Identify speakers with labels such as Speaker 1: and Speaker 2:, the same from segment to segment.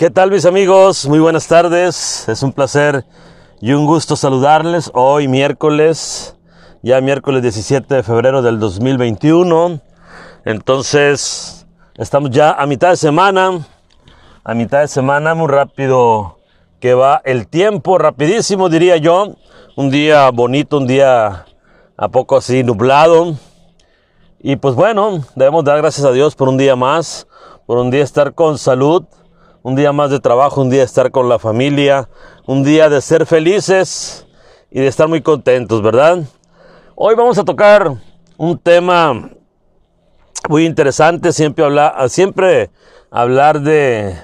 Speaker 1: ¿Qué tal mis amigos? Muy buenas tardes. Es un placer y un gusto saludarles hoy miércoles, ya miércoles 17 de febrero del 2021. Entonces, estamos ya a mitad de semana. A mitad de semana, muy rápido que va el tiempo, rapidísimo diría yo. Un día bonito, un día a poco así nublado. Y pues bueno, debemos dar gracias a Dios por un día más, por un día estar con salud, un día más de trabajo, un día de estar con la familia, un día de ser felices y de estar muy contentos, ¿verdad? Hoy vamos a tocar un tema muy interesante, siempre, hablar, siempre hablar de,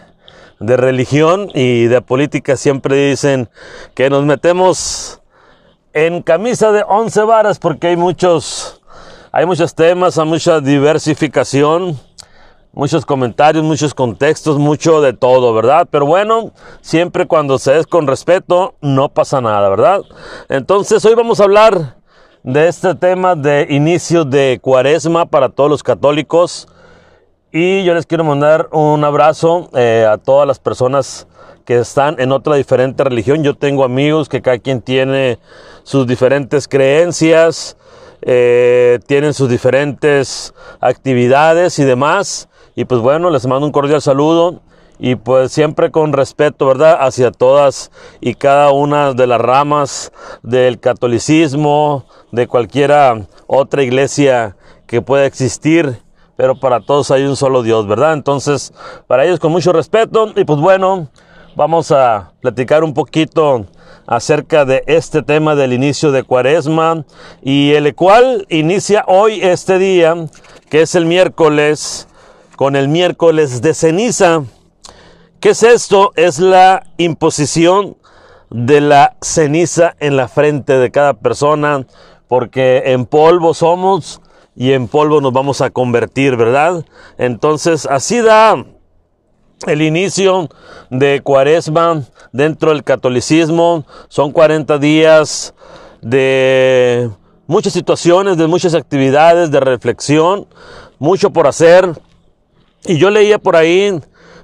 Speaker 1: de religión y de política, siempre dicen que nos metemos en camisa de once varas porque hay muchos, hay muchos temas, hay mucha diversificación muchos comentarios, muchos contextos, mucho de todo, ¿verdad? Pero bueno, siempre cuando se es con respeto, no pasa nada, ¿verdad? Entonces hoy vamos a hablar de este tema de inicio de cuaresma para todos los católicos. Y yo les quiero mandar un abrazo eh, a todas las personas que están en otra diferente religión. Yo tengo amigos que cada quien tiene sus diferentes creencias, eh, tienen sus diferentes actividades y demás. Y pues bueno, les mando un cordial saludo y pues siempre con respeto, ¿verdad? Hacia todas y cada una de las ramas del catolicismo, de cualquiera otra iglesia que pueda existir, pero para todos hay un solo Dios, ¿verdad? Entonces, para ellos con mucho respeto y pues bueno, vamos a platicar un poquito acerca de este tema del inicio de Cuaresma y el cual inicia hoy este día, que es el miércoles con el miércoles de ceniza. ¿Qué es esto? Es la imposición de la ceniza en la frente de cada persona, porque en polvo somos y en polvo nos vamos a convertir, ¿verdad? Entonces, así da el inicio de cuaresma dentro del catolicismo. Son 40 días de muchas situaciones, de muchas actividades, de reflexión, mucho por hacer, y yo leía por ahí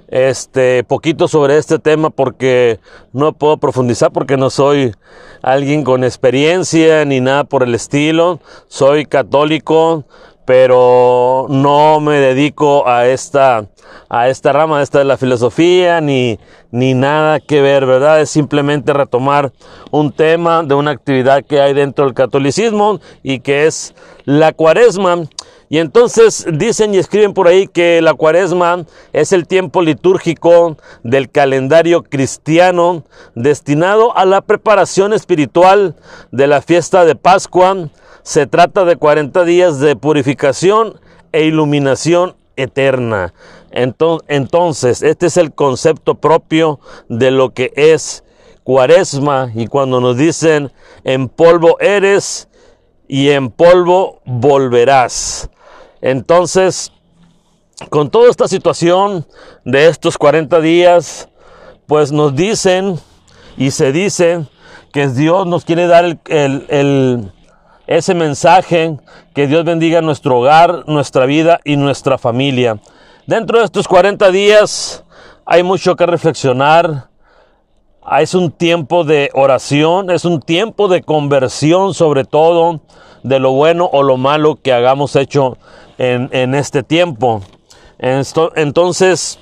Speaker 1: este poquito sobre este tema porque no puedo profundizar porque no soy alguien con experiencia ni nada por el estilo. Soy católico, pero no me dedico a esta a esta rama, esta de la filosofía ni ni nada que ver, ¿verdad? Es simplemente retomar un tema de una actividad que hay dentro del catolicismo y que es la Cuaresma. Y entonces dicen y escriben por ahí que la cuaresma es el tiempo litúrgico del calendario cristiano destinado a la preparación espiritual de la fiesta de Pascua. Se trata de 40 días de purificación e iluminación eterna. Entonces, este es el concepto propio de lo que es cuaresma. Y cuando nos dicen, en polvo eres y en polvo volverás. Entonces, con toda esta situación de estos 40 días, pues nos dicen y se dice que Dios nos quiere dar el, ese mensaje, que Dios bendiga nuestro hogar, nuestra vida y nuestra familia. Dentro de estos 40 días hay mucho que reflexionar. Es un tiempo de oración, es un tiempo de conversión sobre todo de lo bueno o lo malo que hagamos hecho en, este tiempo. entonces,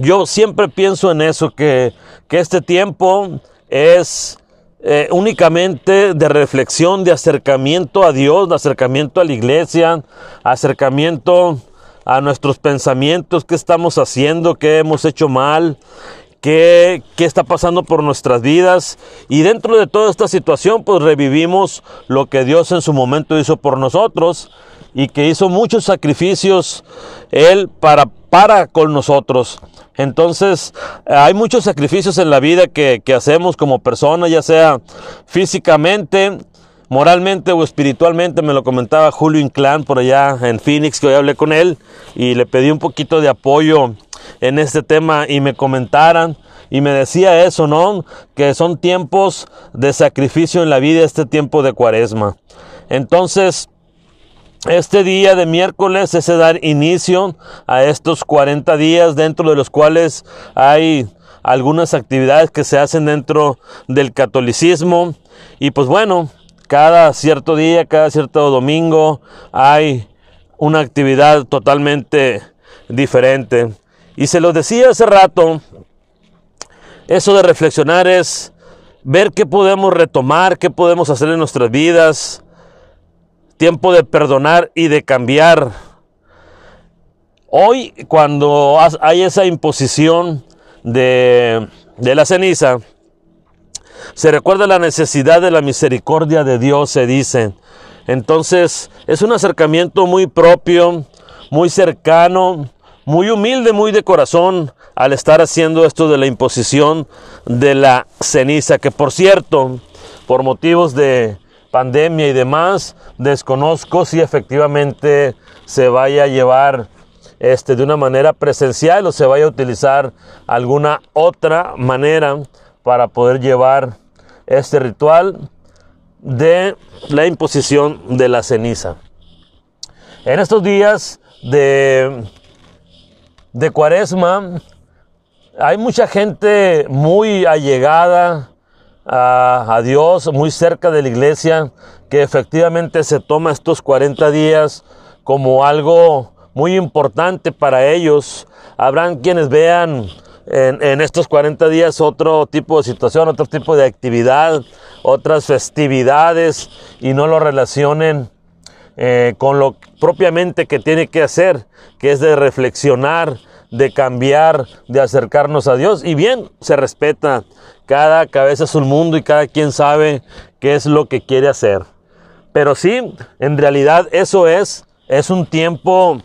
Speaker 1: yo siempre pienso en eso, que, este tiempo es eh, únicamente de reflexión, de acercamiento a Dios, de acercamiento a la iglesia, acercamiento a nuestros pensamientos, qué estamos haciendo, qué hemos hecho mal, qué, qué, está pasando por nuestras vidas. Y dentro de toda esta situación, pues revivimos lo que Dios en su momento hizo por nosotros y que hizo muchos sacrificios Él para, para con nosotros. Entonces, hay muchos sacrificios en la vida que, que hacemos como persona, ya sea físicamente, moralmente o espiritualmente. Me lo comentaba Julio Inclán por allá en Phoenix, que hoy hablé con él y le pedí un poquito de apoyo en este tema y me comentaran y me decía eso, ¿no? Que son tiempos de sacrificio en la vida, este tiempo de cuaresma. Entonces, este día de miércoles es dar inicio a estos 40 días dentro de los cuales hay algunas actividades que se hacen dentro del catolicismo y pues bueno, cada cierto día, cada cierto domingo hay una actividad totalmente diferente. Y se lo decía hace rato, eso de reflexionar es ver qué podemos retomar, qué podemos hacer en nuestras vidas, tiempo de perdonar y de cambiar. Hoy, cuando hay esa imposición de, de la ceniza, se recuerda la necesidad de la misericordia de Dios, se dice. Entonces, es un acercamiento muy propio, muy cercano, muy humilde, muy de corazón al estar haciendo esto de la imposición de la ceniza, que por cierto, por motivos de pandemia y demás, desconozco si efectivamente se vaya a llevar este, de una manera presencial o se vaya a utilizar alguna otra manera para poder llevar este ritual de la imposición de la ceniza. En estos días de, de cuaresma hay mucha gente muy allegada a, Dios, muy cerca de la iglesia, que efectivamente se toma estos 40 días como algo muy importante para ellos. Habrán quienes vean en, estos 40 días otro tipo de situación, otro tipo de actividad, otras festividades y no lo relacionen eh, con lo propiamente que tiene que hacer, que es de reflexionar, de cambiar, de acercarnos a Dios. Y bien, se respeta cada cabeza es un mundo y cada quien sabe qué es lo que quiere hacer. Pero sí, en realidad eso es, es un tiempo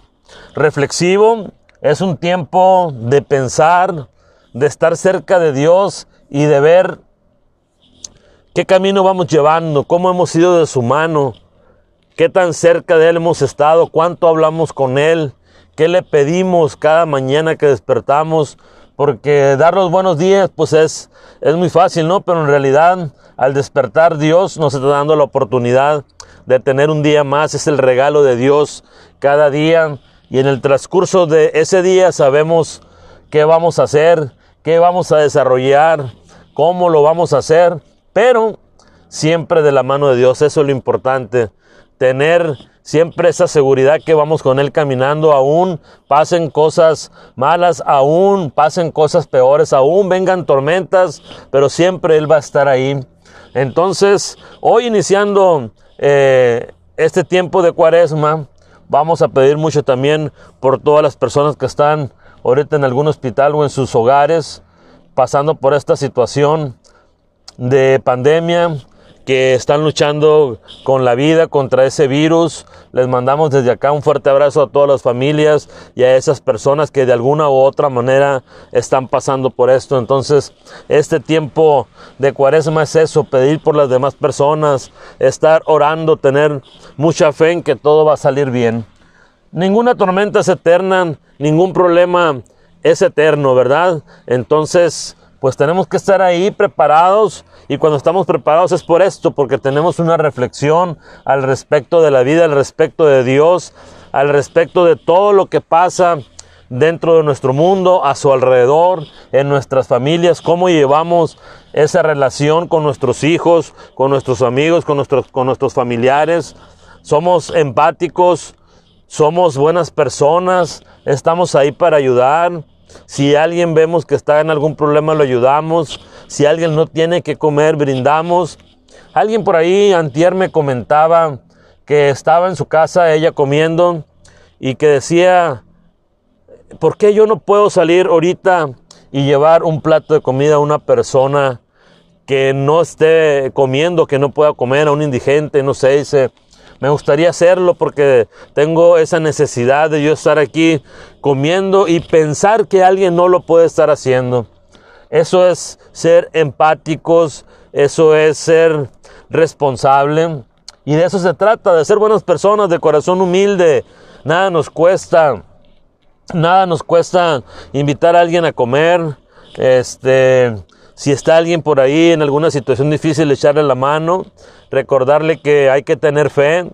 Speaker 1: reflexivo, es un tiempo de pensar, de estar cerca de Dios y de ver qué camino vamos llevando, cómo hemos ido de su mano, qué tan cerca de Él hemos estado, cuánto hablamos con Él, qué le pedimos cada mañana que despertamos, porque dar los buenos días pues es, es muy fácil, ¿no? Pero en realidad al despertar Dios nos está dando la oportunidad de tener un día más, es el regalo de Dios cada día. Y en el transcurso de ese día sabemos qué vamos a hacer, qué vamos a desarrollar, cómo lo vamos a hacer, pero siempre de la mano de Dios, eso es lo importante, tener siempre esa seguridad que vamos con Él caminando, aún pasen cosas malas, aún pasen cosas peores, aún vengan tormentas, pero siempre Él va a estar ahí. Entonces, hoy iniciando eh, este tiempo de cuaresma, vamos a pedir mucho también por todas las personas que están ahorita en algún hospital o en sus hogares, pasando por esta situación de pandemia, que están luchando con la vida contra ese virus. Les mandamos desde acá un fuerte abrazo a todas las familias y a esas personas que de alguna u otra manera están pasando por esto. Entonces, este tiempo de cuaresma es eso, pedir por las demás personas, estar orando, tener mucha fe en que todo va a salir bien. Ninguna tormenta es eterna, ningún problema es eterno, ¿verdad? Entonces, pues tenemos que estar ahí preparados y cuando estamos preparados es por esto, porque tenemos una reflexión al respecto de la vida, al respecto de Dios, al respecto de todo lo que pasa dentro de nuestro mundo, a su alrededor, en nuestras familias, cómo llevamos esa relación con nuestros hijos, con nuestros amigos, con nuestros, con nuestros familiares. Somos empáticos, somos buenas personas, estamos ahí para ayudar si alguien vemos que está en algún problema, lo ayudamos. Si alguien no tiene que comer, brindamos. Alguien por ahí, antier me comentaba que estaba en su casa, ella comiendo, y que decía, ¿por qué yo no puedo salir ahorita y llevar un plato de comida a una persona que no esté comiendo, que no pueda comer, a un indigente, no sé, dice, me gustaría hacerlo porque tengo esa necesidad de yo estar aquí comiendo y pensar que alguien no lo puede estar haciendo. Eso es ser empáticos, eso es ser responsable. Y de eso se trata, de ser buenas personas, de corazón humilde. Nada nos cuesta, nada nos cuesta invitar a alguien a comer. Este, si está alguien por ahí en alguna situación difícil, echarle la mano recordarle que hay que tener fe,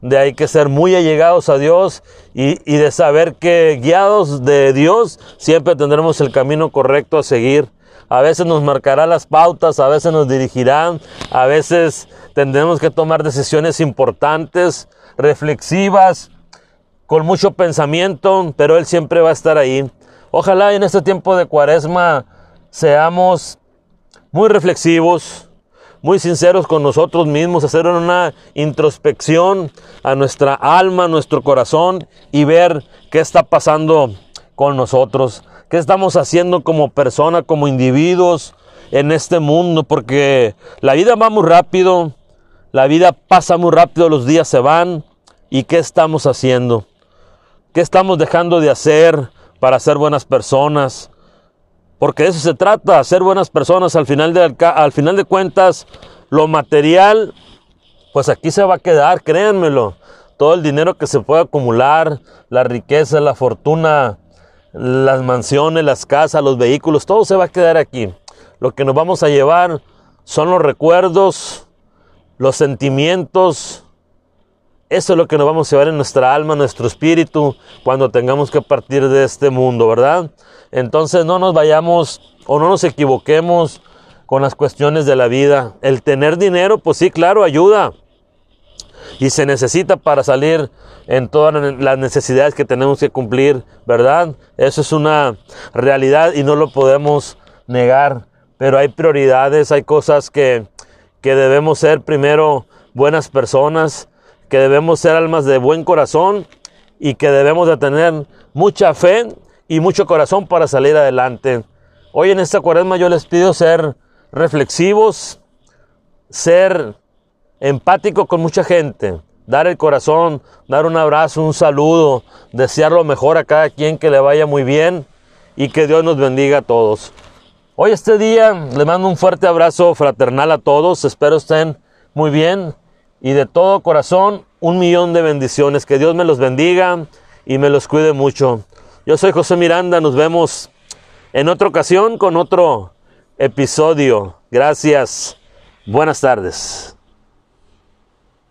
Speaker 1: de hay que ser muy allegados a Dios y, y de saber que guiados de Dios siempre tendremos el camino correcto a seguir. A veces nos marcará las pautas, a veces nos dirigirán, a veces tendremos que tomar decisiones importantes, reflexivas, con mucho pensamiento, pero Él siempre va a estar ahí. Ojalá en este tiempo de cuaresma seamos muy reflexivos, muy sinceros con nosotros mismos, hacer una introspección a nuestra alma, a nuestro corazón y ver qué está pasando con nosotros, qué estamos haciendo como persona, como individuos en este mundo, porque la vida va muy rápido, la vida pasa muy rápido, los días se van y qué estamos haciendo, qué estamos dejando de hacer para ser buenas personas, porque de eso se trata, ser buenas personas. Al final, de, al final de cuentas, lo material, pues aquí se va a quedar, créanmelo. Todo el dinero que se puede acumular, la riqueza, la fortuna, las mansiones, las casas, los vehículos, todo se va a quedar aquí. Lo que nos vamos a llevar son los recuerdos, los sentimientos, eso es lo que nos vamos a llevar en nuestra alma, nuestro espíritu, cuando tengamos que partir de este mundo, ¿verdad? Entonces no nos vayamos o no nos equivoquemos con las cuestiones de la vida. El tener dinero, pues sí, claro, ayuda. Y se necesita para salir en todas las necesidades que tenemos que cumplir, ¿verdad? Eso es una realidad y no lo podemos negar. Pero hay prioridades, hay cosas que, que debemos ser primero buenas personas, que debemos ser almas de buen corazón y que debemos de tener mucha fe y mucho corazón para salir adelante. Hoy en esta cuaresma yo les pido ser reflexivos, ser empático con mucha gente, dar el corazón, dar un abrazo, un saludo, desear lo mejor a cada quien que le vaya muy bien y que Dios nos bendiga a todos. Hoy este día les mando un fuerte abrazo fraternal a todos, espero estén muy bien y de todo corazón un millón de bendiciones. Que Dios me los bendiga y me los cuide mucho. Yo soy José Miranda, nos vemos en otra ocasión con otro episodio. Gracias. Buenas tardes.